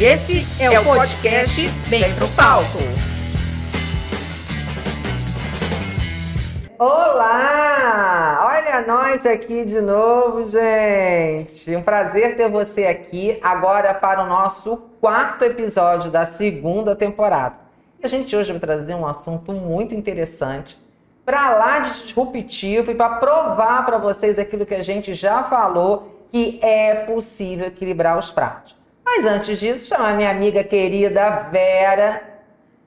E esse é, o podcast Bem Pro Palco. Olá! Olha nós aqui de novo, gente. Um prazer ter você aqui agora para o nosso quarto episódio da segunda temporada. E a gente hoje vai trazer um assunto muito interessante, para lá de disruptivo e para provar para vocês aquilo que a gente já falou, que é possível equilibrar os pratos. Mas antes disso, chamar minha amiga querida Vera,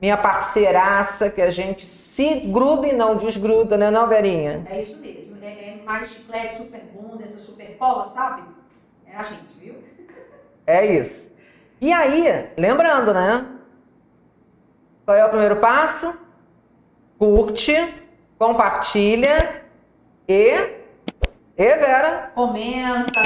minha parceiraça, que a gente se gruda e não desgruda, né, não, Verinha? É isso mesmo. É, é mais chiclete, super bom, essa super cola, sabe? É a gente, viu? É isso. E aí, lembrando, né? Qual é o primeiro passo? Curte, compartilha e. E Vera? Comenta,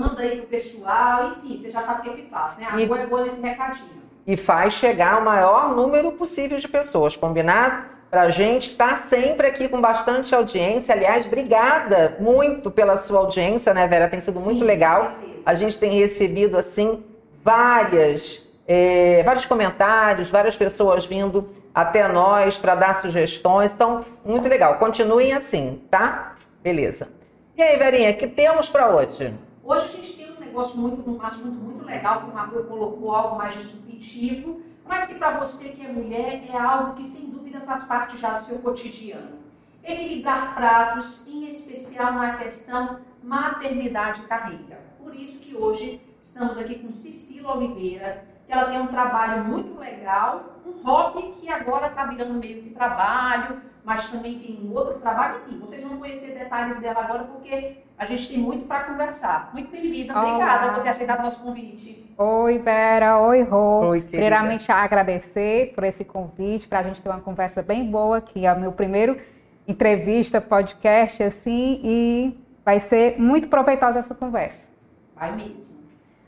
manda aí pro pessoal, enfim, você já sabe o que, é que faz, né? A rua é boa nesse recadinho. E faz chegar ao maior número possível de pessoas, combinado? Pra gente estar sempre aqui com bastante audiência. Aliás, obrigada muito pela sua audiência, né, Vera? Tem sido muito Sim, legal. com certeza. A gente tem recebido, assim, várias, é, vários comentários, várias pessoas vindo até nós para dar sugestões. Então, muito legal. Continuem assim, tá? Beleza. E aí, Verinha, que temos para hoje? Hoje a gente tem um negócio muito, um assunto muito legal, que o Marco colocou algo mais disruptivo, mas que para você que é mulher é algo que sem dúvida faz parte já do seu cotidiano. Equilibrar pratos, em especial na questão maternidade e carreira. Por isso que hoje estamos aqui com Cecília Oliveira, que ela tem um trabalho muito legal, um hobby que agora está virando meio que trabalho, mas também tem um outro trabalho. Enfim, vocês vão conhecer detalhes dela agora porque a gente tem muito para conversar. Muito bem-vinda, obrigada Olá. por ter aceitado o nosso convite. Oi, Vera. Oi, Rô. Oi, querida. Primeiramente, agradecer por esse convite, para a gente ter uma conversa bem boa aqui. É o meu primeiro entrevista, podcast, assim, e vai ser muito proveitosa essa conversa. Vai mesmo.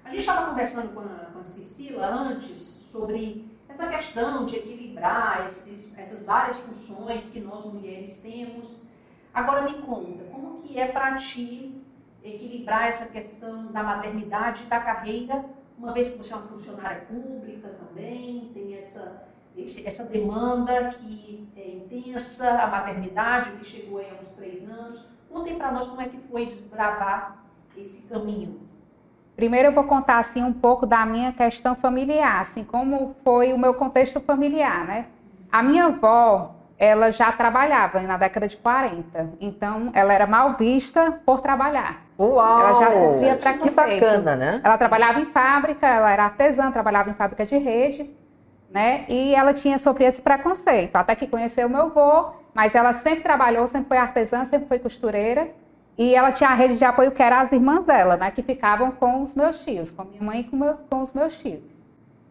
A gente estava conversando com a, com a Cecília antes sobre essa questão de equilibrar esses- essas várias funções que nós mulheres temos. Agora me conta, como que é para ti equilibrar essa questão da maternidade e da carreira, uma vez que você é uma funcionária pública também, tem essa, esse- essa demanda que é intensa, a maternidade que chegou aí há uns três anos. Contem para nós como é que foi desbravar esse caminho. Primeiro eu vou contar assim um pouco da minha questão familiar, assim como foi o meu contexto familiar, né? A minha avó, ela já trabalhava na década de 40, então ela era mal vista por trabalhar. Uau! Ela já Que preconceito. bacana, né? Ela trabalhava em fábrica, ela era artesã, trabalhava em fábrica de rede, né? E ela tinha sofrido esse preconceito, até que conheceu o meu avô, mas ela sempre trabalhou, sempre foi artesã, sempre foi costureira. E ela tinha a rede de apoio que eram as irmãs dela, né? Que ficavam com os meus tios, com minha mãe e com, meu- com os meus tios.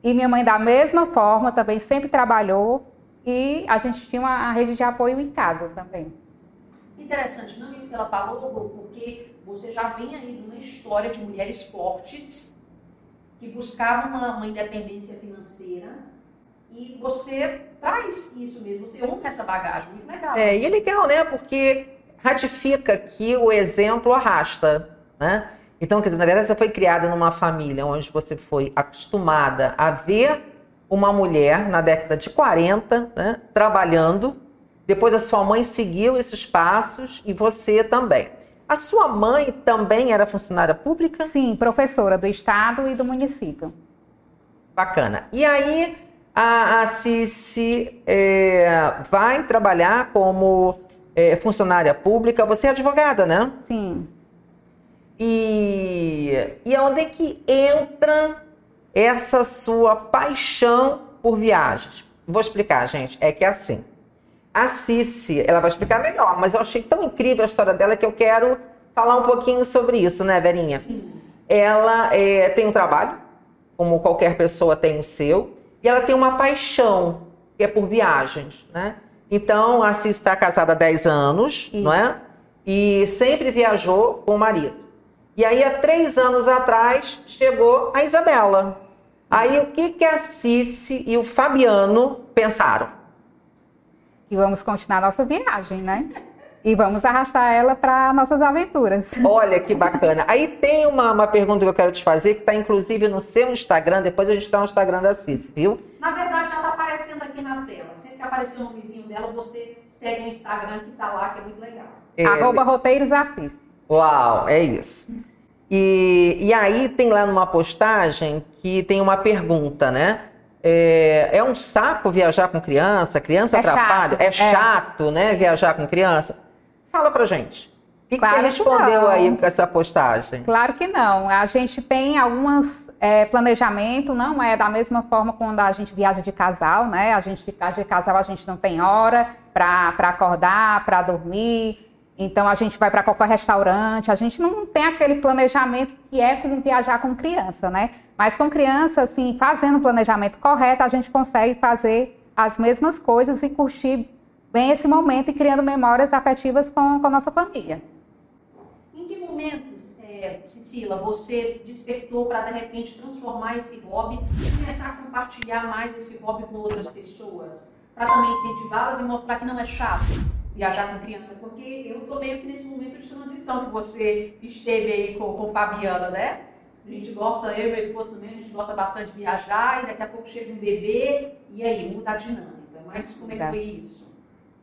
E minha mãe, da mesma forma, também sempre trabalhou. E a gente tinha uma a rede de apoio em casa também. Interessante, não isso que ela falou, porque você já vem aí de uma história de mulheres fortes que buscavam uma, uma independência financeira e você traz isso mesmo, você honra essa bagagem, muito legal. É, e é legal, né? Porque ratifica que o exemplo arrasta, né? Então, quer dizer, na verdade, você foi criada numa família onde você foi acostumada a ver uma mulher na década de 40, né, trabalhando. Depois a sua mãe seguiu esses passos e você também. A sua mãe também era funcionária pública? Sim, professora do estado e do município. Bacana. E aí a, a Cici é, vai trabalhar como é, funcionária pública. Você é advogada, né? Sim. E, e onde é que entra essa sua paixão por viagens? Vou explicar, gente. É que é assim. A Cici, ela vai explicar melhor, mas eu achei tão incrível a história dela que eu quero falar um pouquinho sobre isso, né, Verinha? Sim. ela é, tem um trabalho, como qualquer pessoa tem o seu, e ela tem uma paixão, que é por viagens, né? Então, a Cis está casada há 10 anos, não é? E sempre viajou com o marido. E aí, há três anos atrás, chegou a Isabela. Aí, o que, que a Cici e o Fabiano pensaram? E vamos continuar nossa viagem, né? E vamos arrastar ela para nossas aventuras. Olha que bacana. Aí tem uma, uma pergunta que eu quero te fazer, que está inclusive no seu Instagram, depois a gente dá o Instagram da Cici, viu? Na verdade, já está aparecendo aqui na tela. Sempre que aparecer o nomezinho dela, você segue o Instagram que está lá, que é muito legal. É, Arroba Roteiros Assis. Uau, é isso. E, e aí tem lá numa postagem que tem uma pergunta, né? É, é um saco viajar com criança? Criança É atrapalha? chato, É é. chato, né? Viajar com criança? Fala pra gente. O que, que Claro você que respondeu não. aí com essa postagem? Claro que não. A gente tem alguns é, planejamento, não é da mesma forma quando a gente viaja de casal, né? A gente viaja de casal, a gente não tem hora para acordar, para dormir. Então a gente vai para qualquer restaurante, a gente não tem aquele planejamento que é como viajar com criança, né? Mas com criança, assim, fazendo o planejamento correto, a gente consegue fazer as mesmas coisas e curtir bem esse momento e criando memórias afetivas com, com a nossa família. Em que momentos, é, Cecila, você despertou para de repente transformar esse hobby e começar a compartilhar mais esse hobby com outras pessoas? Para também incentivá-las e mostrar que não é chato viajar com criança? Porque eu tô meio que nesse momento de transição que você esteve aí com, com Fabiana, né? A gente gosta, eu e meu esposo também, a gente gosta bastante de viajar e daqui a pouco chega um bebê e aí muda a dinâmica. Mas como é que Tá. foi isso?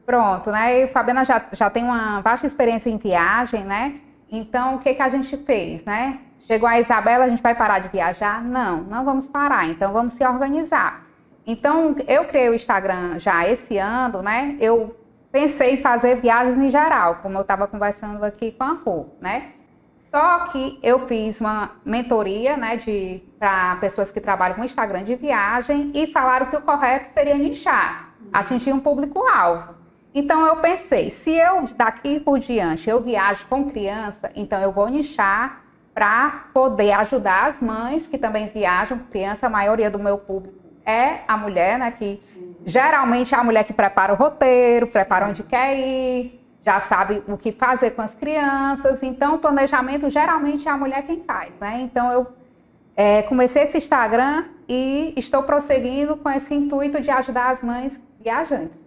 Pronto, né? E Fabiana já, já tem uma vasta experiência em viagem, né? Então, o que, que a gente fez, né? Chegou a Isabela, a gente vai parar de viajar? Não, não vamos parar, então vamos se organizar. Então, eu criei o Instagram já esse ano, né? Eu pensei em fazer viagens em geral, como eu estava conversando aqui com a Rô, né? Só que eu fiz uma mentoria, né, de para pessoas que trabalham com Instagram de viagem e falaram que o correto seria nichar, atingir um público-alvo. Então eu pensei, se eu daqui por diante eu viajo com criança, então eu vou nichar para poder ajudar as mães que também viajam com criança. A maioria do meu público é a mulher, né, que geralmente é a mulher que prepara o roteiro, prepara onde quer ir, já sabe o que fazer com as crianças. Então, o planejamento geralmente é a mulher quem faz, né? Então, eu é, comecei esse Instagram e estou prosseguindo com esse intuito de ajudar as mães viajantes.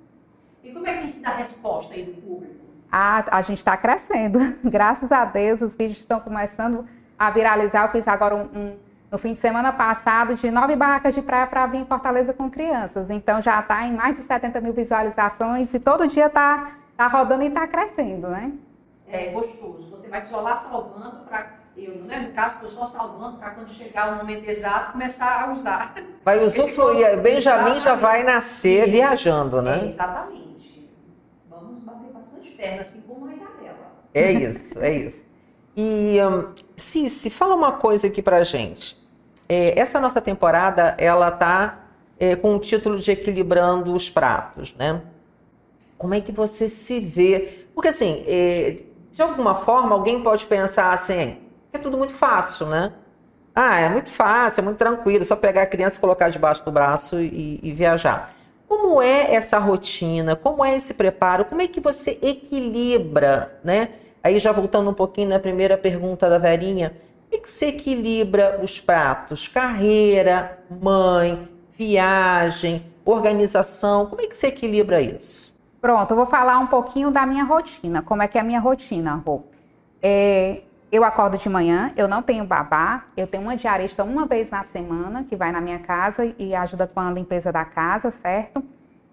E como é que tem sido a resposta aí do público? A, a gente está crescendo, graças a Deus, os vídeos estão começando a viralizar. Eu fiz agora um, um- no fim de semana passado de nove barracas de praia para vir em Fortaleza com crianças. Então já está em mais de 70 mil visualizações e todo dia está tá rodando e está crescendo, né? É gostoso. Você vai só lá salvando para. Eu, né, no caso, estou só salvando para quando chegar o momento exato começar a usar. Vai usufruir. O Benjamin já vai nascer Isso. viajando, É, né? exatamente. Vamos bater bastante perna, assim como a Isabela. É isso, é isso. E, hum, Cici, fala uma coisa aqui pra gente. É, essa nossa temporada, ela tá é, com o título de Equilibrando os Pratos, né? Como é que você se vê? Porque, assim, é, de alguma forma, alguém pode pensar assim, é tudo muito fácil, né? Ah, é muito fácil, é muito tranquilo, só pegar a criança, colocar debaixo do braço e, e viajar. Como é essa rotina? Como é esse preparo? Como é que você equilibra, né? Aí já voltando um pouquinho na primeira pergunta da Verinha, é que você equilibra os pratos? Carreira, mãe, viagem, organização, como é que você equilibra isso? Pronto, eu vou falar um pouquinho da minha rotina. Como é que é a minha rotina, Rô? É, eu acordo de manhã, eu não tenho babá, eu tenho uma diarista uma vez na semana que vai na minha casa e ajuda com a limpeza da casa, certo?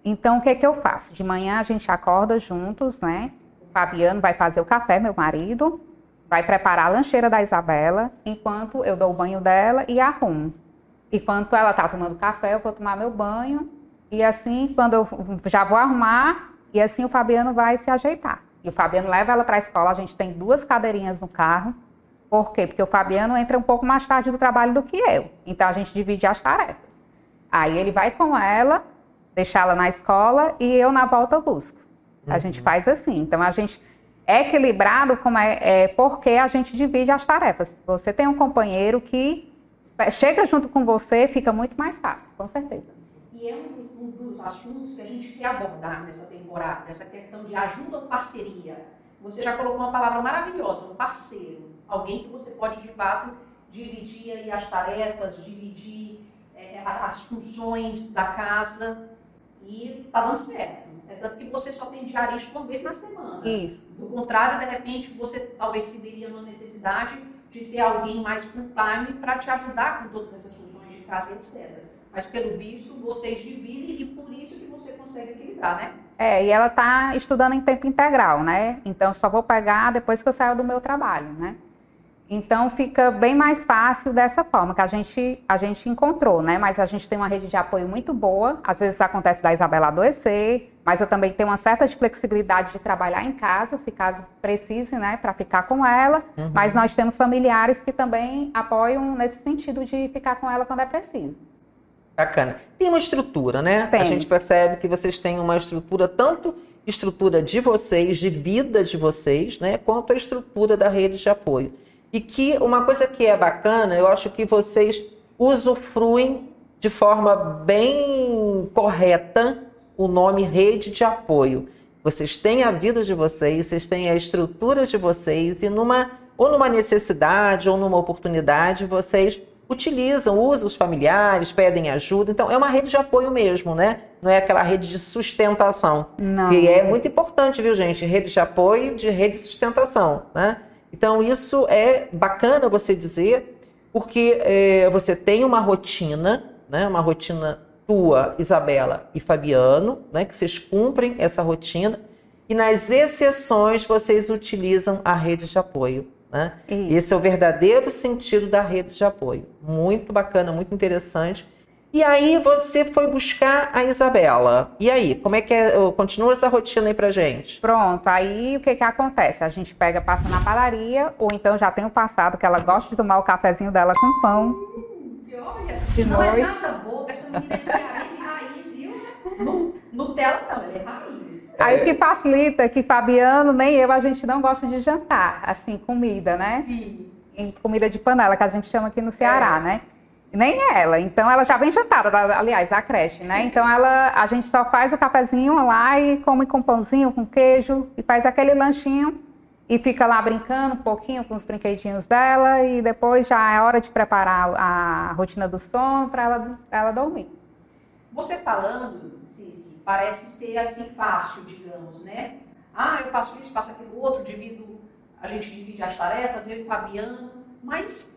Então, o que é que eu faço? De manhã a gente acorda juntos, né? O Fabiano vai fazer o café, meu marido, vai preparar a lancheira da Isabela, enquanto eu dou o banho dela e arrumo. Enquanto ela tá tomando café, eu vou tomar meu banho. E assim, quando eu já vou arrumar, e assim o Fabiano vai se ajeitar. E o Fabiano leva ela para a escola, a gente tem duas cadeirinhas no carro. Por quê? Porque o Fabiano entra um pouco mais tarde do trabalho do que eu. Então a gente divide as tarefas. Aí ele vai com ela, deixá-la na escola e eu na volta busco. A gente faz assim. Então a gente equilibrado como é, é porque a gente divide as tarefas. Você tem um companheiro que chega junto com você, fica muito mais fácil, com certeza. E é um, um dos assuntos que a gente quer abordar nessa temporada, essa questão de ajuda ou parceria. Você já colocou uma palavra maravilhosa, um parceiro. Alguém que você pode, de fato, dividir as tarefas, dividir é, as funções da casa e tá dando certo. É Tanto que você só tem diarista uma vez na semana. Isso. Do contrário, de repente, você talvez se veria numa necessidade de ter alguém mais full time para te ajudar com todas essas funções de casa e etc. Mas pelo visto, vocês dividem e por isso que você consegue equilibrar, né? É, e ela está estudando em tempo integral, né? Então só vou pagar depois que eu saio do meu trabalho, né? Então fica bem mais fácil dessa forma que a gente a gente encontrou, né? Mas a gente tem uma rede de apoio muito boa. Às vezes acontece da Isabela adoecer, mas eu também tenho uma certa flexibilidade de trabalhar em casa, se caso precise, né, para ficar com ela. Uhum. Mas nós temos familiares que também apoiam nesse sentido de ficar com ela quando é preciso. Bacana. Tem uma estrutura, né? Tem. A gente percebe que vocês têm uma estrutura tanto estrutura de vocês, de vida de vocês, né, quanto a estrutura da rede de apoio. E que uma coisa que é bacana, eu acho que vocês usufruem de forma bem correta o nome rede de apoio. Vocês têm a vida de vocês, vocês têm a estrutura de vocês e numa ou numa necessidade ou numa oportunidade vocês utilizam, usam os familiares, pedem ajuda. Então é uma rede de apoio mesmo, né? Não é aquela rede de sustentação. Não. Que é muito importante, viu, gente? Rede de apoio de rede de sustentação, né? Então, isso é bacana você dizer, porque é, você tem uma rotina, né, uma rotina tua, Isabela e Fabiano, né, que vocês cumprem essa rotina, e nas exceções vocês utilizam a rede de apoio. Né? Esse é o verdadeiro sentido da rede de apoio. Muito bacana, muito interessante. E aí você foi buscar a Isabela. E aí, como é que é? Continua essa rotina aí pra gente. Pronto, aí o que que acontece? A gente pega, passa na padaria, ou então já tem o passado que ela gosta de tomar o cafezinho dela com pão. De não é noite. é nada boa, essa menina é cearense raiz, viu? Nutella não, ela é raiz. Aí o que facilita é que Fabiano, nem eu, a gente não gosta de jantar, assim, comida, né? Sim. Em comida de panela, que a gente chama aqui no Ceará, é. né? Nem ela. Então ela já vem jantada, aliás, da creche, né? Então ela, a gente só faz o cafezinho lá e come com pãozinho, com queijo e faz aquele lanchinho e fica lá brincando um pouquinho com os brinquedinhos dela e depois já é hora de preparar a rotina do sono para ela, ela dormir. Você falando, Cici, parece ser assim fácil, digamos, né? Ah, eu faço isso, faço aquilo outro, divido, a gente divide as tarefas, eu e o Fabiano, mas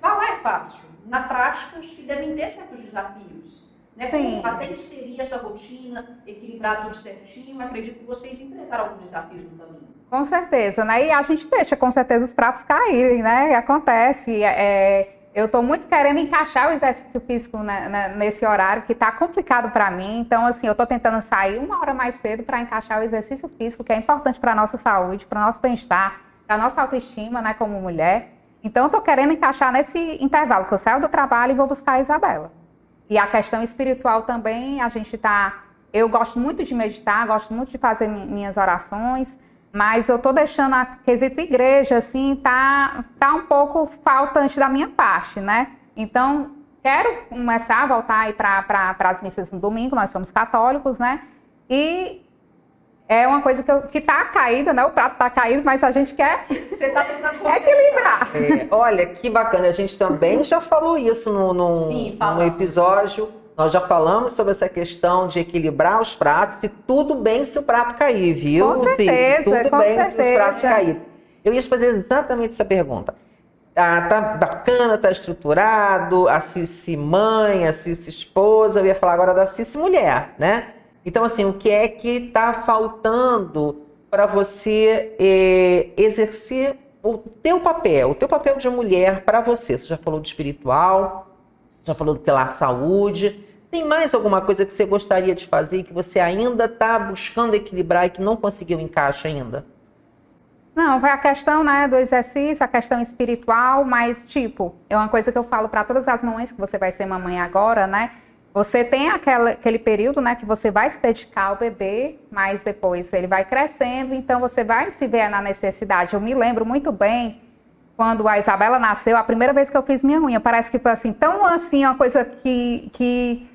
falar é fácil na prática, acho que devem ter certos desafios. Né? Como até inserir essa rotina, equilibrar tudo certinho. Acredito que vocês enfrentaram alguns desafios no caminho. Com certeza, né? E a gente deixa com certeza os pratos caírem, né? Acontece. É, eu estou muito querendo encaixar o exercício físico né, né, nesse horário que está complicado para mim. Então, assim, eu estou tentando sair uma hora mais cedo para encaixar o exercício físico, que é importante para a nossa saúde, para o nosso bem-estar, para a nossa autoestima, né, como mulher. Então, estou querendo encaixar nesse intervalo que eu saio do trabalho e vou buscar a Isabela. E a questão espiritual também, a gente está. Eu gosto muito de meditar, gosto muito de fazer minhas orações, mas eu estou deixando a quesito igreja, assim, tá, tá um pouco faltante da minha parte, né? Então, quero começar a voltar aí para pra, as missas no domingo, nós somos católicos, né? E é uma coisa que, eu, que tá caída, né? O prato tá caído, mas a gente quer Você tá tentando equilibrar. É, olha, que bacana. A gente também já falou isso no, no, Sim, no episódio. Nós já falamos sobre essa questão de equilibrar os pratos e tudo bem se o prato cair, viu? Com certeza, tudo com bem certeza. se os pratos caírem. Eu ia te fazer exatamente essa pergunta. Ah, tá bacana, tá estruturado, a Cici mãe, a Cici esposa, eu ia falar agora da Cici mulher, né? Então, assim, o que é que está faltando para você é, exercer o teu papel, o teu papel de mulher para você? Você já falou do espiritual, já falou do pilar saúde. Tem mais alguma coisa que você gostaria de fazer e que você ainda está buscando equilibrar e que não conseguiu encaixe ainda? Não, foi a questão né, do exercício, a questão espiritual, mas, tipo, é uma coisa que eu falo para todas as mães que você vai ser mamãe agora, né? Você tem aquela, aquele período né, que você vai se dedicar ao bebê, mas depois ele vai crescendo, então você vai se ver na necessidade. Eu me lembro muito bem quando a Isabela nasceu, a primeira vez que eu fiz minha unha, parece que foi assim, tão assim, uma coisa que, que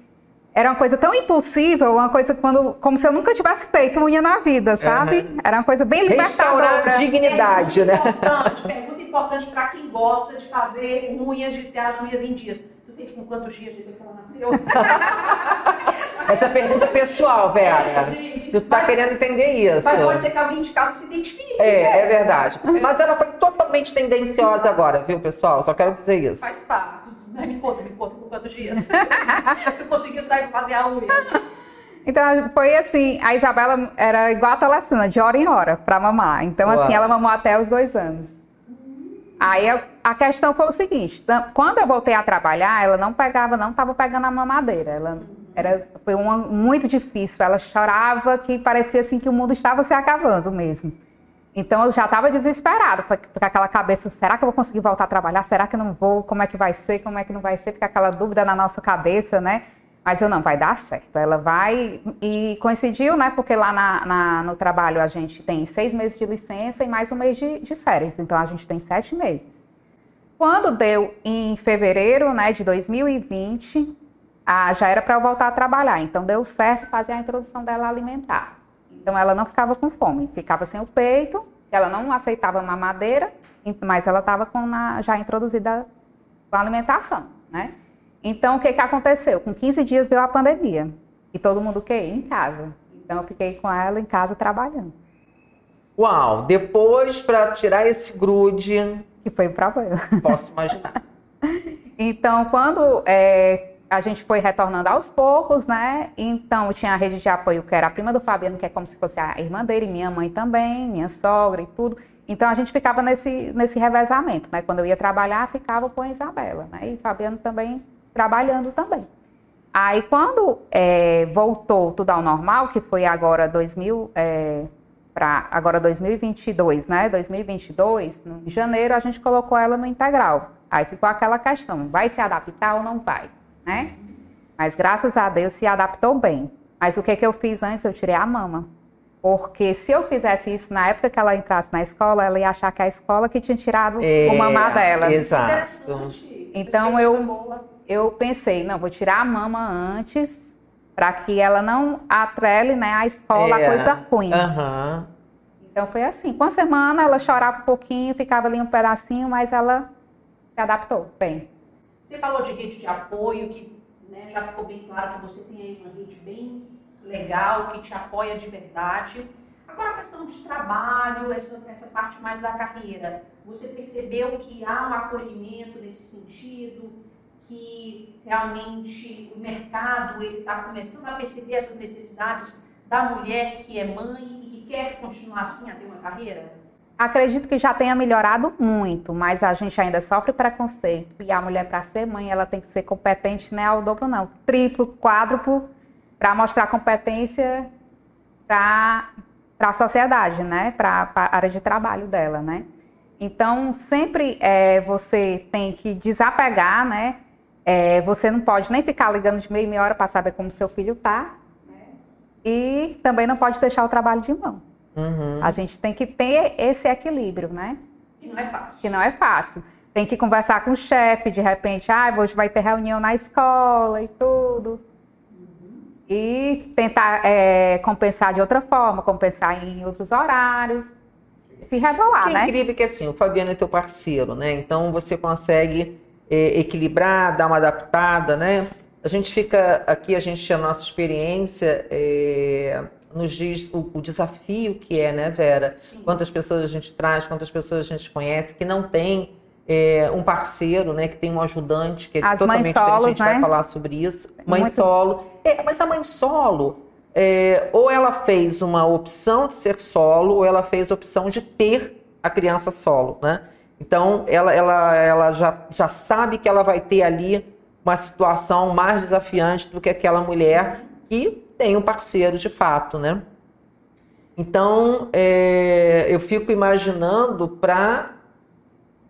era uma coisa tão impulsiva, uma coisa quando, como se eu nunca tivesse feito unha na vida, sabe? Uhum. Era uma coisa bem libertadora. Restaurar dignidade, é né? Importante, pergunta importante para quem gosta de fazer unhas, de ter as unhas em dias fez com quantos dias depois que ela nasceu? Essa pergunta é pessoal, Vera. É, gente, tu tá mas- querendo entender isso. Mas pode ser que alguém de casa se identifique. É, né? é verdade. Mas ela foi totalmente tendenciosa agora, viu, pessoal? Só quero dizer isso. Faz parte. Me conta, me conta quantos dias. tu conseguiu sair pra fazer a unha. Então foi assim, a Isabela era igual a Telecina, de hora em hora, para mamar. Então, Uau. assim, ela mamou até os dois anos. Aí a, a questão foi o seguinte: quando eu voltei a trabalhar, ela não pegava, não estava pegando a mamadeira. Ela era, foi uma, muito difícil. Ela chorava que parecia assim que o mundo estava se acabando mesmo. Então eu já estava desesperada, porque aquela cabeça, será que eu vou conseguir voltar a trabalhar? Será que eu não vou? Como é que vai ser? Como é que não vai ser? Fica aquela dúvida na nossa cabeça, né? Mas eu não, vai dar certo. Ela vai. E coincidiu, né? Porque lá na- na- no trabalho a gente tem seis meses de licença e mais um mês de, de férias. Então a gente tem sete meses. Quando deu em fevereiro né, de 2020, ah, já era para eu voltar a trabalhar. Então deu certo fazer a introdução dela alimentar. Então ela não ficava com fome, ficava sem o peito, ela não aceitava mamadeira, mas ela estava já introduzida com a alimentação, né? Então o que que aconteceu? Com 15 dias veio a pandemia e todo mundo quer em casa. Então eu fiquei com ela em casa trabalhando, Uau, depois para tirar esse grude, que foi o problema. posso imaginar. Então, quando é, a gente foi retornando aos poucos, né? Então, tinha a rede de apoio, que era a prima do Fabiano, que é como se fosse a irmã dele, minha mãe também, minha sogra e tudo. Então, a gente ficava nesse, nesse revezamento, né? Quando eu ia trabalhar, ficava com a Isabela, né? E Fabiano também trabalhando também. Aí, quando é, voltou tudo ao normal, que foi agora 2000, é, para agora 2022, né? 2022, no- em janeiro, a gente colocou ela no integral. Aí ficou aquela questão, vai se adaptar ou não vai, né? Mas graças a Deus se adaptou bem. Mas o que, que eu fiz antes? Eu tirei a mama. Porque se eu fizesse isso na época que ela entrasse na escola, ela ia achar que a escola que tinha tirado É, o mamar dela. Exato. Então, eu-. Eu pensei, não, vou tirar a mama antes, para que ela não atrele né, a escola a É. coisa ruim. Aham. Então foi assim. Com a semana ela chorava um pouquinho, ficava ali um pedacinho, mas ela se adaptou bem. Você falou de rede de apoio, que né, já ficou bem claro que você tem aí uma rede bem legal, que te apoia de verdade. Agora a questão de trabalho, essa, essa parte mais da carreira. Você percebeu que há um acolhimento nesse sentido? Que realmente o mercado está começando a perceber essas necessidades da mulher que é mãe e que quer continuar assim a ter uma carreira? Acredito que já tenha melhorado muito, mas a gente ainda sofre preconceito. E a mulher, para ser mãe, ela tem que ser competente, não é ao dobro, não. Triplo, quádruplo, para mostrar competência para a sociedade, né? Para a área de trabalho dela, né? Então, sempre é, você tem que desapegar, né? É, você não pode nem ficar ligando de meia em meia hora para saber como seu filho está. E também não pode deixar o trabalho de mão. Uhum. A gente tem que ter esse equilíbrio, né? Que não é fácil. Que não é fácil. Tem que conversar com o chefe, de repente, ah, hoje vai ter reunião na escola e tudo. E tentar é, compensar de outra forma, compensar em outros horários. Se rebolar, Que é né? incrível que assim, o Fabiano é teu parceiro, né? Então você consegue é, equilibrar, dar uma adaptada, né? A gente fica aqui, a gente a nossa experiência é, nos diz o, o desafio que é, né, Vera? Sim. Quantas pessoas a gente traz, quantas pessoas a gente conhece que não tem é, um parceiro, né? Que tem um ajudante, que é As totalmente diferente. A gente vai né? falar sobre isso. Mãe Muito. solo. É, mas a mãe solo, é, ou ela fez uma opção de ser solo, ou ela fez a opção de ter a criança solo, né? Então, ela, ela, ela já, já sabe que ela vai ter ali uma situação mais desafiante do que aquela mulher que tem um parceiro de fato, né? Então, é, eu fico imaginando para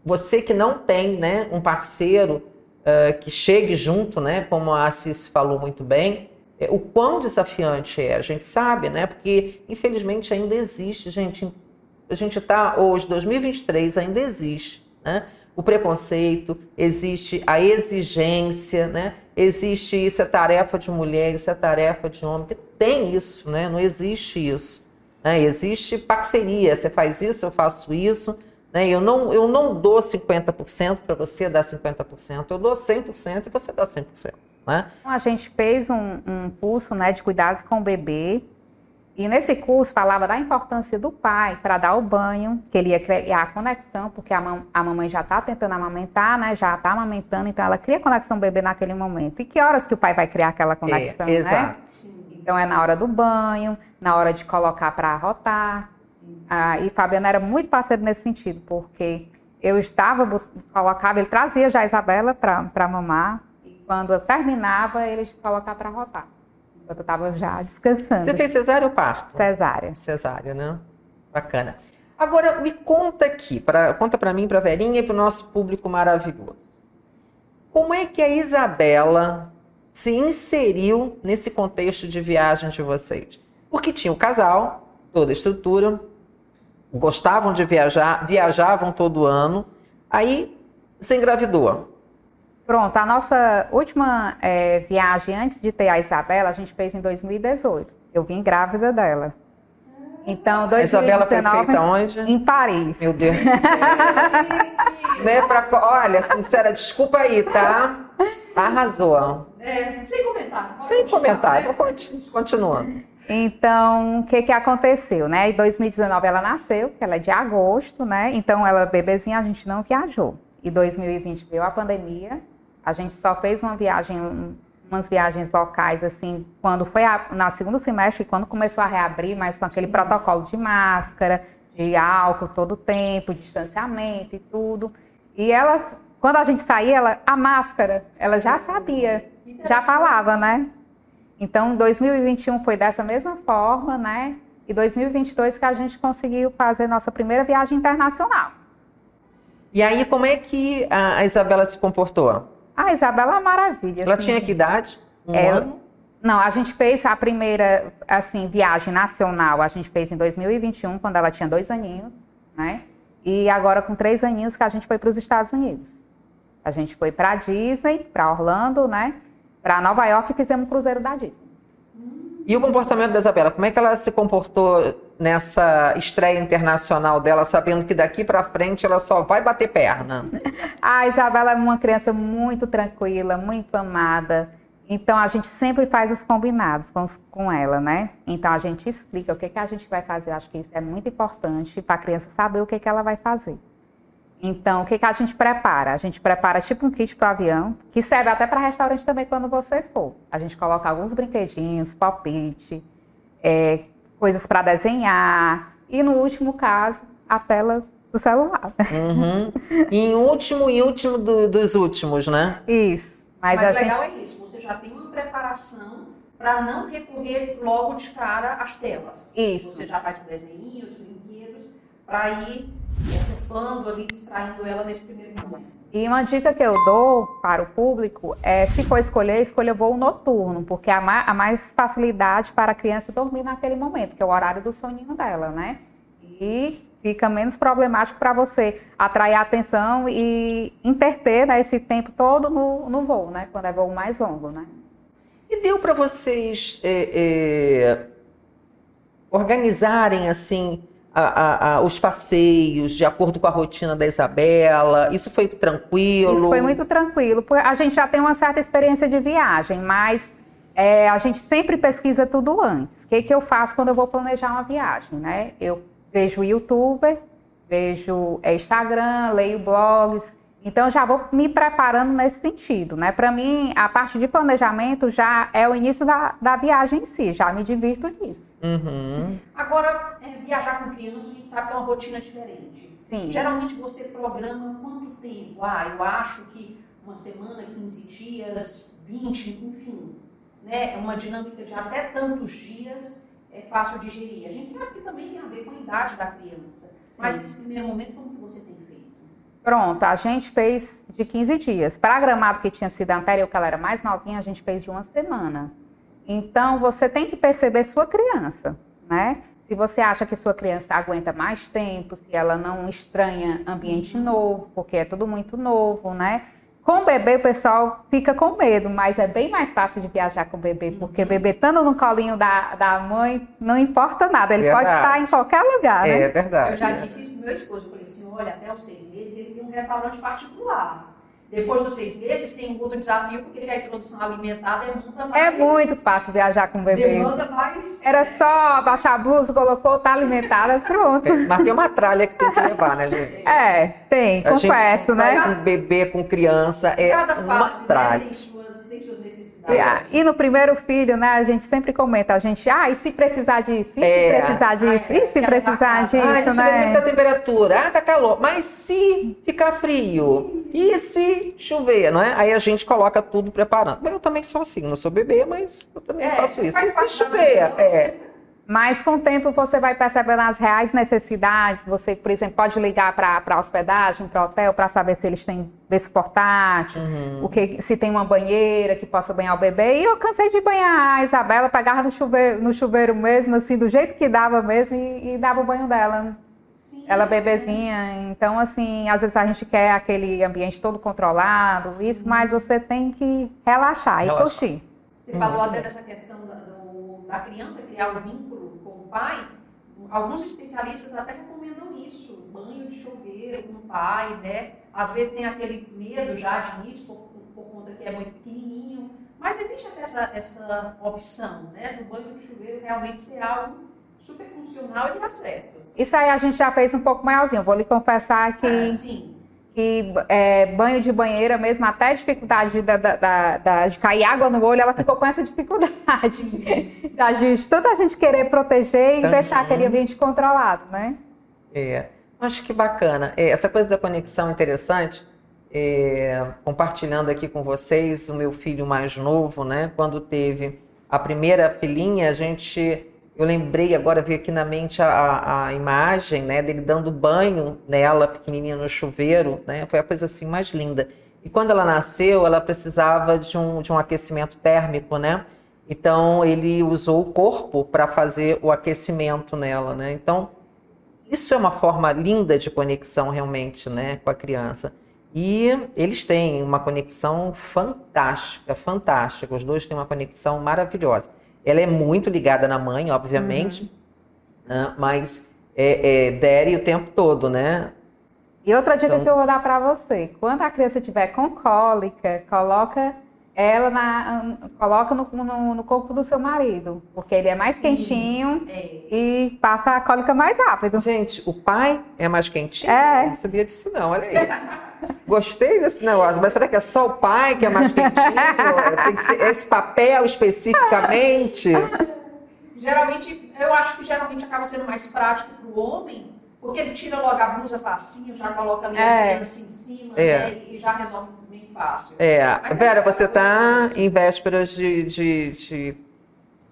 você que não tem né, um parceiro eh, que chegue junto, né, como a Assis falou muito bem, é, o quão desafiante é. A gente sabe, né, porque infelizmente ainda existe, gente. A gente está hoje, 2023, ainda existe, né? O preconceito, existe a exigência, né? Existe isso é tarefa de mulher, isso é tarefa de homem. Tem isso, né? Não existe isso. né? Existe parceria. Você faz isso, eu faço isso. Né? Eu, não, eu não dou 50% para você dar 50%. Eu dou 100% e você dá 100%. né? Então, a gente fez um, um curso né, de cuidados com o bebê. E nesse curso falava da importância do pai para dar o banho, que ele ia criar a conexão, porque a, mam a mamãe já está tentando amamentar, né? Já está amamentando, então ela cria conexão bebê naquele momento. E que horas que o pai vai criar aquela conexão, é, né? Então é na hora do banho, na hora de colocar para arrotar. Ah, e Fabiana era muito parceiro nesse sentido, porque eu estava, colocava, ele trazia já a Isabela para mamar, e quando eu terminava, ele colocava para arrotar. Enquanto eu estava já descansando. Você fez cesárea ou parto? Cesárea. Cesárea, né? Bacana. Agora, me conta aqui, pra, conta para mim, para a Verinha e para o nosso público maravilhoso. Como é que a Isabela se inseriu nesse contexto de viagem de vocês? Porque tinha o casal, toda a estrutura, gostavam de viajar, viajavam todo ano, aí você engravidou. Pronto, a nossa última é, viagem antes de ter a Isabela, a gente fez em 2018. Eu vim grávida dela. Então, 2019, a Isabela foi feita onde? Em Paris. Meu Deus do céu. né, pra, olha, sincera, desculpa aí, tá? Arrasou. É, sem comentários. Sem comentário, continuando. Então, o que que aconteceu, né? Em 2019 ela nasceu, que ela é de agosto, né? Então, ela bebezinha, a gente não viajou. Em 2020 veio a pandemia, a gente só fez uma viagem, umas viagens locais, assim, quando foi a, na segundo semestre, quando começou a reabrir, mas com aquele Sim. protocolo de máscara, de álcool todo o tempo, distanciamento e tudo. E ela, quando a gente saía, ela, a máscara, ela já sabia, já falava, né? Então, 2021 foi dessa mesma forma, né? E 2022 que a gente conseguiu fazer nossa primeira viagem internacional. E aí, como é que a Isabela se comportou? A Isabela é maravilha. Ela assim, tinha que idade? Um é, ano? Não, a gente fez a primeira assim viagem nacional, a gente fez em 2021, quando ela tinha dois aninhos, né? E agora com três aninhos que a gente foi para os Estados Unidos. A gente foi para Disney, para Orlando, né? Para Nova York e fizemos um cruzeiro da Disney. E o comportamento da Isabela, como é que ela se comportou nessa estreia internacional dela, sabendo que daqui para frente ela só vai bater perna? A Isabela é uma criança muito tranquila, muito amada. Então a gente sempre faz os combinados com, com ela, né? Então a gente explica o que, que a gente vai fazer. Acho que isso é muito importante para a criança saber o que, que ela vai fazer. Então, o que, que a gente prepara? A gente prepara tipo um kit para avião, que serve até para restaurante também quando você for. A gente coloca alguns brinquedinhos, palpite, é, coisas para desenhar e, no último caso, a tela do celular. Uhum. E em último, em último do, dos últimos, né? Isso. Mas, Mas legal gente... é isso, você já tem uma preparação para não recorrer logo de cara às telas. Isso. Você já faz desenhos, brinquedos, para ir ocupando ali, distraindo ela nesse primeiro momento. E uma dica que eu dou para o público é, se for escolher, escolha voo noturno, porque há mais, facilidade para a criança dormir naquele momento, que é o horário do soninho dela, né? E fica menos problemático para você atrair a atenção e interter né, esse tempo todo no, no voo, né? Quando é voo mais longo, né? E deu para vocês é, é, organizarem assim a, a, os passeios de acordo com a rotina da Isabela? Isso foi tranquilo? Isso foi muito tranquilo. A gente já tem uma certa experiência de viagem, mas é, a gente sempre pesquisa tudo antes. O que, que eu faço quando eu vou planejar uma viagem? Né? Eu vejo youtuber, vejo é, Instagram, leio blogs, então já vou me preparando nesse sentido, né? Para mim, a parte de planejamento já é o início da, da viagem em si, já me divirto nisso. Uhum. Agora, é, viajar com criança, a gente sabe que é uma rotina diferente. Sim. Geralmente você programa quanto tempo? Ah, eu acho que uma semana, 15 dias, 20, enfim. Né? É uma dinâmica de até tantos dias é fácil digerir. A gente sabe que também tem a ver com a idade da criança. Sim. Mas nesse primeiro momento, como que você tem feito? Pronto, a gente fez de 15 dias. Para a gramado que tinha sido anterior, que ela era mais novinha, a gente fez de uma semana. Então, você tem que perceber sua criança, né? Se você acha que sua criança aguenta mais tempo, se ela não estranha ambiente novo, porque é tudo muito novo, né? Com o bebê, o pessoal fica com medo, mas é bem mais fácil de viajar com o bebê, porque o bebê estando no colinho da, da mãe, não importa nada, ele verdade. pode estar em qualquer lugar, né? É verdade. Eu já disse isso pro meu esposo, eu falei assim, olha, até os seis meses ele tem um restaurante particular. Depois dos seis meses, tem um outro desafio, porque a introdução alimentar demanda mais. É muito fácil viajar com o bebê. Demanda mais. Era só baixar a blusa, colocou, tá alimentada, pronto. É, mas tem uma tralha que tem que levar, né, gente? É, tem, A gente confesso, sai né? Com bebê, com criança, é Cada uma fase né, tralha. tem, suas, tem suas necessidades. E no primeiro filho, né, a gente sempre comenta, a gente, ah, e se precisar disso? E É. se precisar disso? E se precisar. Ah, disso, da né? temperatura. Ah, tá calor. Mas se ficar frio? E se chover, não é? Aí a gente coloca tudo preparando. Mas eu também sou assim, não sou bebê, mas eu também É, faço isso. E se chover? É. Mas com o tempo você vai percebendo as reais necessidades. Você, por exemplo, pode ligar para a hospedagem, para o hotel, para saber se eles têm berço portátil, Uhum. o que, se tem uma banheira que possa banhar o bebê. E eu cansei de banhar a Isabela, pegava no chuveiro, no chuveiro mesmo, assim, do jeito que dava mesmo, e, e dava o banho dela. Sim. Ela bebezinha. Então, assim, às vezes a gente quer aquele ambiente todo controlado, isso, mas você tem que relaxar e Relaxar. curtir. Você falou até dessa questão da, do- da criança criar o vínculo pai. Alguns especialistas até recomendam isso, banho de chuveiro com o pai, né? Às vezes tem aquele medo já de início, por, por conta que é muito pequenininho. Mas existe até essa, essa opção, né? Do banho de chuveiro realmente ser algo super funcional e que dá certo. Isso aí a gente já fez um pouco maiorzinho. Vou lhe confessar que, Ah, sim. Que é, banho de banheira mesmo, até a dificuldade da, da- da- da- de cair água no olho, ela ficou com essa dificuldade. Sim. Da gente, tanto a gente querer proteger e Uhum. deixar aquele ambiente controlado, né? É, acho que bacana. É, essa coisa da conexão é interessante. É, compartilhando aqui com vocês, o meu filho mais novo, né? Quando teve a primeira filhinha, a gente, eu lembrei agora veio aqui na mente a, a- imagem, né? Dele dando banho nela, pequenininha no chuveiro, né? Foi a coisa assim mais linda. E quando ela nasceu, ela precisava de um, de um aquecimento térmico, né? Então ele usou o corpo para fazer o aquecimento nela, né? Então isso é uma forma linda de conexão realmente, né, com a criança. E eles têm uma conexão fantástica, fantástica. Os dois têm uma conexão maravilhosa. Ela é muito ligada na mãe, obviamente, né, mas é, é Daddy o tempo todo, né? E outra dica Então- que eu vou dar para você, quando a criança estiver com cólica, coloca ela na, coloca no, no- no corpo do seu marido, porque ele é mais Sim. quentinho É. e passa a cólica mais rápido. Gente, o pai é mais quentinho? É. Eu Não sabia disso não, olha aí. Gostei desse negócio, mas será que é só o pai que é mais quentinho? Tem que ser esse papel especificamente? Geralmente, eu acho que geralmente acaba sendo mais prático para o homem, porque ele tira logo a blusa facinho, já coloca ali a É. criança em cima, É. né, e já resolve bem fácil. É, Mas Vera, é você está em vésperas de, de- de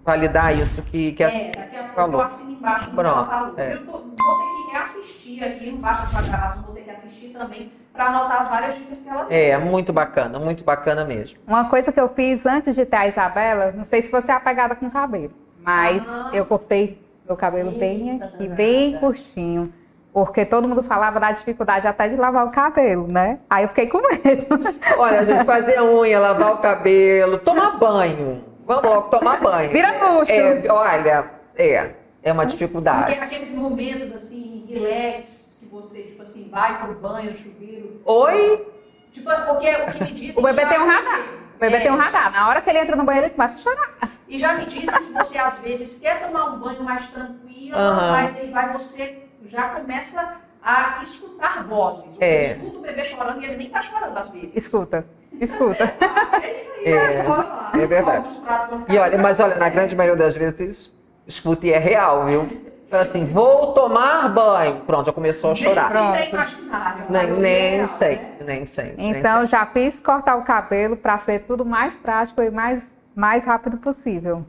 validar isso que, que a É, a pouco falou. eu assino embaixo do que Pronto, ela falou. é. Eu tô- vou ter que reassistir aqui, só a gravação, vou ter que assistir também para anotar as várias dicas que ela deu. É, muito bacana, muito bacana mesmo. Uma coisa que eu fiz antes de ter a Isabela, não sei se você é apegada com cabelo, mas Ah. eu cortei meu cabelo bem aqui, danada. bem curtinho. Porque todo mundo falava da dificuldade até de lavar o cabelo, né? Aí eu fiquei com medo. Olha, gente, fazer a unha, lavar o cabelo, tomar banho. Vamos logo tomar banho. Vira luxo. É, olha, é, é uma Porque dificuldade. aqueles momentos assim, relax, você, tipo assim, vai pro banho, chuveiro. Oi? Tipo, porque o que me dizem. O bebê já- tem um radar. O bebê É, tem um radar. Na hora que ele entra no banheiro, ele começa a chorar. E já me dizem que você às vezes quer tomar um banho mais tranquilo, Aham. mas aí vai você já começa a escutar vozes. Você É. escuta o bebê chorando e ele nem tá chorando às vezes. Escuta, escuta. É isso aí, É, lá. é verdade. E olha, mas olha, na grande maioria das vezes, escuta e é real, viu? Fala assim, vou tomar banho. Pronto, já começou a Nem chorar. é a Nem, nem sei, né? nem sei. nem Então, sei. já fiz cortar o cabelo para ser tudo mais prático e mais, mais rápido possível.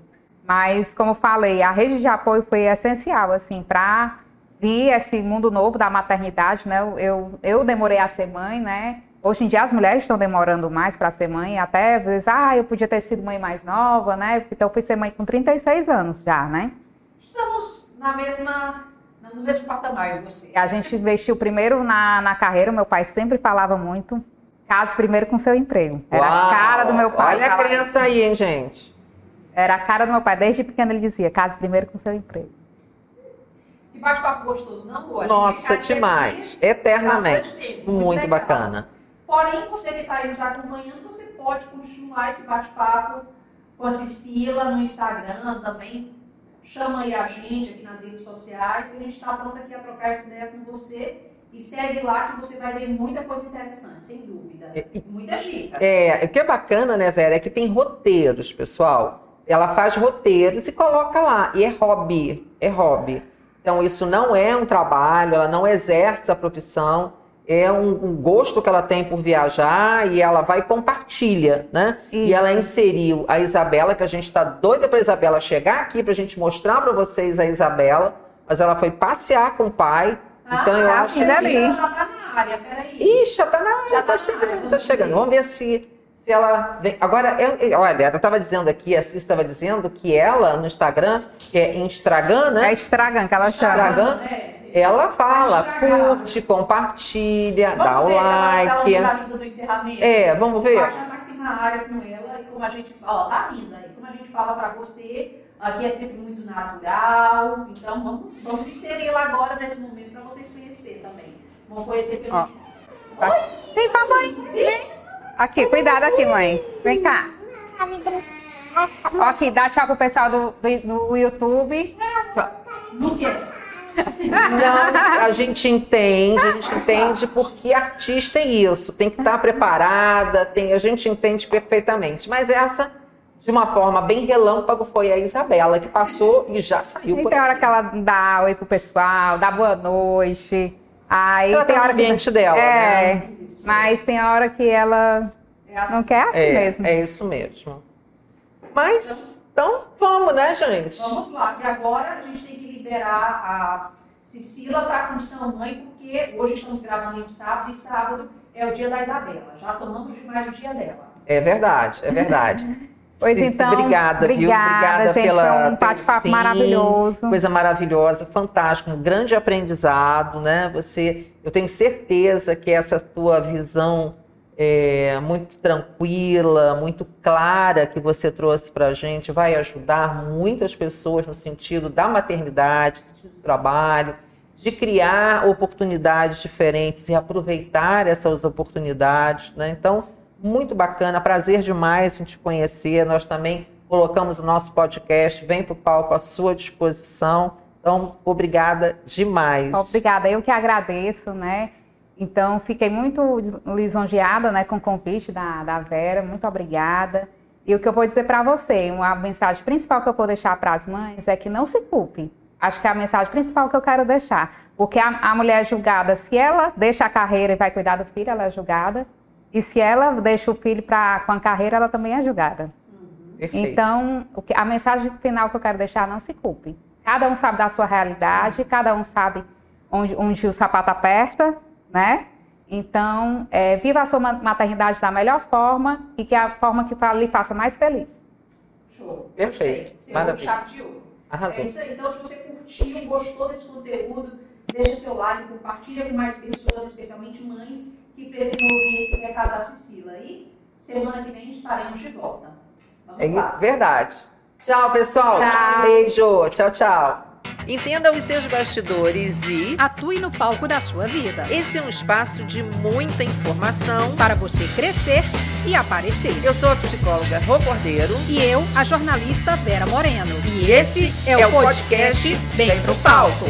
Mas, como falei, a rede de apoio foi essencial, assim, para vir esse mundo novo da maternidade, né? Eu- Eu, eu demorei a ser mãe, né? Hoje em dia as mulheres estão demorando mais para ser mãe, até às vezes, ah, eu podia ter sido mãe mais nova, né? Então, eu fui ser mãe com 36 anos já, né? Estamos na mesma, no mesmo patamar, você. A gente investiu primeiro na, na carreira, meu pai sempre falava muito, case primeiro com seu emprego. Era a Uau! cara do meu pai. Olha a criança aí, hein, gente? Era a cara do meu pai. Desde pequeno ele dizia, case primeiro com seu emprego. E bate-papo gostoso, não? A gente Nossa, demais. aqui Eternamente. tempo, Muito legal. bacana. Porém, você que está aí nos acompanhando, você pode continuar esse bate-papo com a Cecila no Instagram também. Chama aí a gente aqui nas redes sociais, que a gente está pronto aqui a trocar essa ideia com você. E segue lá que você vai ver muita coisa interessante, sem dúvida. Muitas dicas. É, o que é bacana, né, Vera, é que tem roteiros, pessoal. Ela faz roteiros e coloca lá. E é hobby, é hobby. Então, isso não é um trabalho, ela não exerce a profissão é um, um, gosto que ela tem por viajar e ela vai e compartilha, né? Isso. E ela inseriu a Isabela, que a gente está doida para Isabela chegar aqui para a gente mostrar para vocês a Isabela, mas ela foi passear com o pai. Ah, então eu acho que já está na área, peraí. Ixi, já está na área, já está tá chegando, está chegando. Vamos ver se se ela vem. Agora, eu, olha, ela estava dizendo aqui, a Cis estava dizendo que ela no Instagram, que é Instagram, né? É Instagram que ela chama. Instagram, é ela fala, curte, compartilha, vamos dá o like. Se ela, ela nos ajuda no encerramento. É, vamos ver. A já tá aqui na área com ela e como a gente fala, tá linda. E como a gente fala para você, aqui é sempre muito natural. Então vamos, vamos inserir ela agora nesse momento para vocês conhecerem também. Vão conhecer pelo. Tá. Vem cá, mãe. Vem. Aqui, cuidado aqui, mãe. Vem cá. Ó, aqui, dá tchau pro pessoal do, do, do YouTube. No quê? Não, a gente entende, a gente entende porque artista é isso, tem que estar preparada, tem, a gente entende perfeitamente. Mas essa, de uma forma bem relâmpago, foi a Isabela, que passou e já saiu. E tem hora que ela dá oi pro pessoal, dá boa noite. Aí ela tem tá hora no ambiente que... dela, é, né? Mas tem hora que ela é assim. não quer assim é, mesmo. É isso mesmo. Mas, então, vamos, né, gente? Vamos lá, que agora a gente tem que liberar a Cecila para a função mãe, porque hoje estamos gravando em um sábado e sábado é o dia da Isabela. Já tomamos demais o dia dela. É verdade, é verdade. Pois então, obrigada, obrigada, viu? Obrigada gente, pela um bate-papo maravilhoso. Coisa maravilhosa, fantástico, um grande aprendizado, né? Você, eu tenho certeza que essa tua visão é, muito tranquila, muito clara que você trouxe para a gente vai ajudar muitas pessoas no sentido da maternidade, no sentido do trabalho, de criar oportunidades diferentes e aproveitar essas oportunidades. Né? Então, muito bacana, prazer demais em te conhecer. Nós também colocamos o nosso podcast, vem para o palco à sua disposição. Então, obrigada demais. Obrigada, eu que agradeço, né? Então, fiquei muito lisonjeada né, com o convite da, da Vera, muito obrigada. E o que eu vou dizer para você, uma mensagem principal que eu vou deixar para as mães é que não se culpe. Acho que é a mensagem principal que eu quero deixar. Porque a, a mulher é julgada, se ela deixa a carreira e vai cuidar do filho, ela é julgada. E se ela deixa o filho pra, com a carreira, ela também é julgada. Uhum. Então, o que, a mensagem final que eu quero deixar, não se culpe. Cada um sabe da sua realidade, cada um sabe onde, onde o sapato aperta né? Então, é, viva a sua maternidade da melhor forma e que é a forma que lhe faça mais feliz. Show. Perfeito. Seu Maravilha. chave de ouro. Arrasou. É isso aí. Então, se você curtiu, gostou desse conteúdo, deixa seu like, compartilha com mais pessoas, especialmente mães, que precisam ouvir esse recado da Cecila. E semana que vem estaremos de volta. Vamos é lá. Verdade. Tchau, pessoal. Tchau. Beijo. Tchau, tchau. Entenda os seus bastidores e atue no palco da sua vida. Esse é um espaço de muita informação para você crescer e aparecer. Eu sou a psicóloga Rô Cordeiro e eu, a jornalista Vera Moreno. E esse é, é o podcast Vem pro Palco.